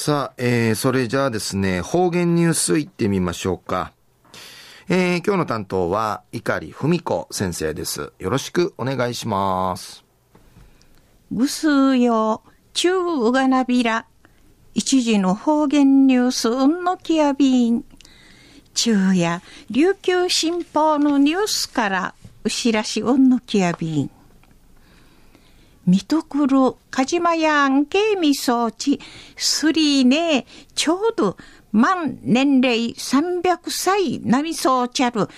さあ、えー、それじゃあですね、方言ニュースいってみましょうか。えー、今日の担当は、碇文子先生です。よろしくお願いします。ぐすうよ、中うがなびら、一時の方言ニュースうんのきやびん。中や琉球新報のニュースからうしらしうんのきやびん。見とくるかじまやんけいみそうち、すりね、ちょうど満年齢300歳なみそうちゃる、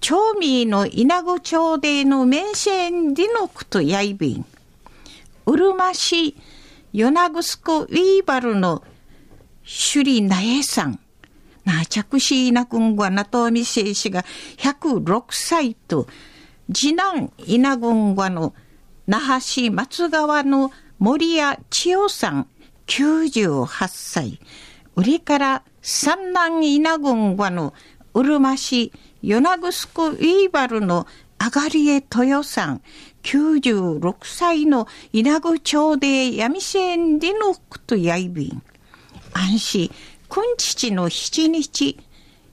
町民の稲子町での名シンディノクとやいびん。うるま市、与那ぐすこウィーバルの首里なえさん。なあ着しいなくんはなとみせいしが106歳と、次男稲郡はの那覇市松川の森谷千代さん98歳。売りから三男稲郡はのうるま市与那城ウィーバルのあがりえ豊さん96歳の稲子町で闇せんでのくとやいびん。安心、くんちちの七日、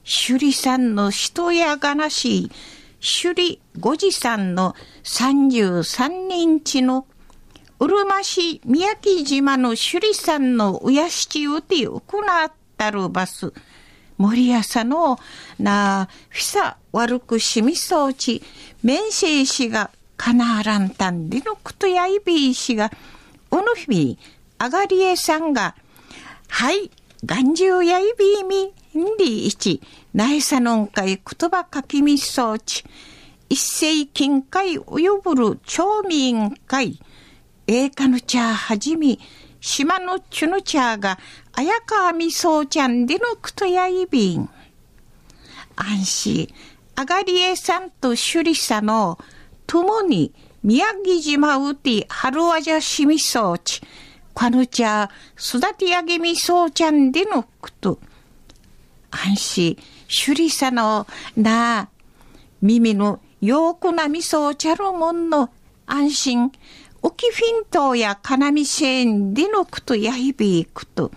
首里さんの人やがなし首里五次さんの33人地のうるま市宮城島の首里山のうやしちうて行ったるバス。森朝のなあふさ悪くしみそうち、面生氏がかなあらんたんでのくとやいびいしが、おのひあがりえさんが、はい、眼中やいびいみ、んりいち、なえさのんかい言葉かきみそうち、一世金会及ぶる町民会、えいかぬちゃはじみ、島のちゅぬちゃが、あやかみそうちゃんでのくとやいびん。安心、あがりえさんとしゅりさの、ともに宮城島うて春わじゃしみそうち、かぬちゃ育て上げみそうちゃんでのくと、安心、しゅりさのな、耳のよくなみそうちゃるもんの安心、おきフィントやかなみせんでのくとやいびいくと、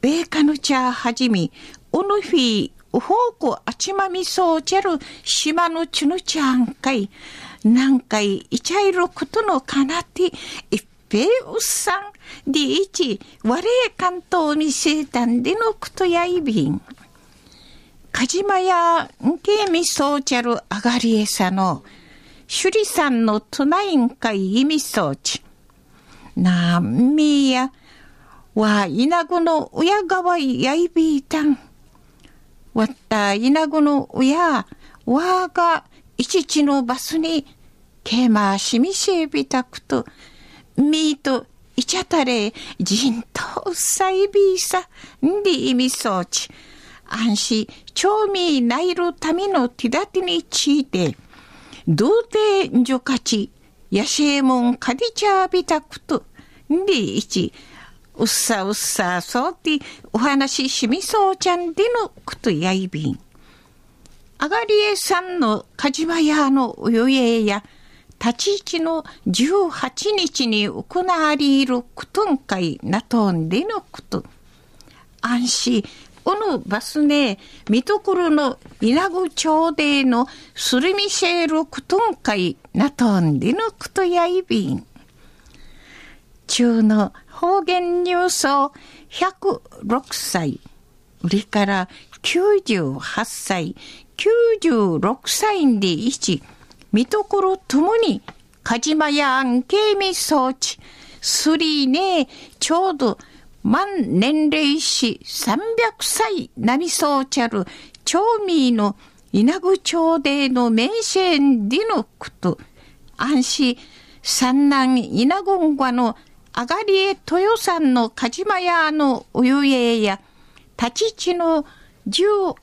べかぬちゃはじみ、おのふい、おほうこあちまみそうちゃる島のちぬちゃんかい、なんかいいちゃいることのかなって、ぺうっさん、でいち、われかんとみせたんでのくとやいびん。かじまやんけみそうちゃるあがりえさの、しゅりさんのとないんかいいみそうち。なんみや、わ、いなぐのうやがわいやいびいたん。わったいなぐのうや、わがいちちのバスに、けましみせびたくと、みーといちゃたれ、じんとうさいびいさ、んでいみそうち。安心、町民ないるための手立てについて、童貞女価値、やしえもんかりちゃびたくと、んでいち、うっさうっさそうてお話ししみそうちゃんでのことやいびん。あがりえさんのかじわやのおよえや、立ち位置の18日に行われることんかいなとんでのこと。安心、このバスね、見ところの稲子町でのスルミシェールクトン会なとんでのくとやいびん。中の方言ニュースを106歳、売りから98歳、96歳で一、見ところともに、かじまやんけみ装置、すりね、ちょうど満年齢し300歳なみそうちゃる町民の稲子町での名シンディノクと安心三男稲子んがのあがりえ豊さんのかじまやのお湯えや立ち地の18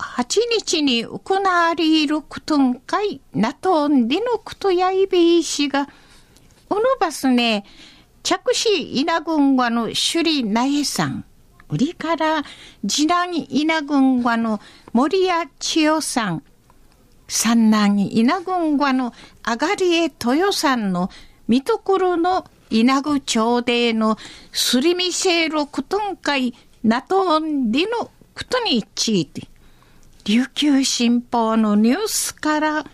日に行われることんかいなとんでのことやいびいしが、おのばすね、着市稲郡和の首里苗さん、売りから次男稲郡和の森谷千代さん、三男稲郡和のあがりえ豊さんの見所の稲具町でのすりみせることんかいなとんでのことについて、琉球新報のニュースから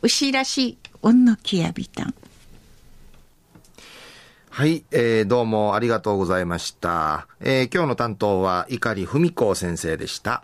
うしらしおんのきやびたん。はい、えー、どうもありがとうございました。えー、今日の担当は碇文子先生でした。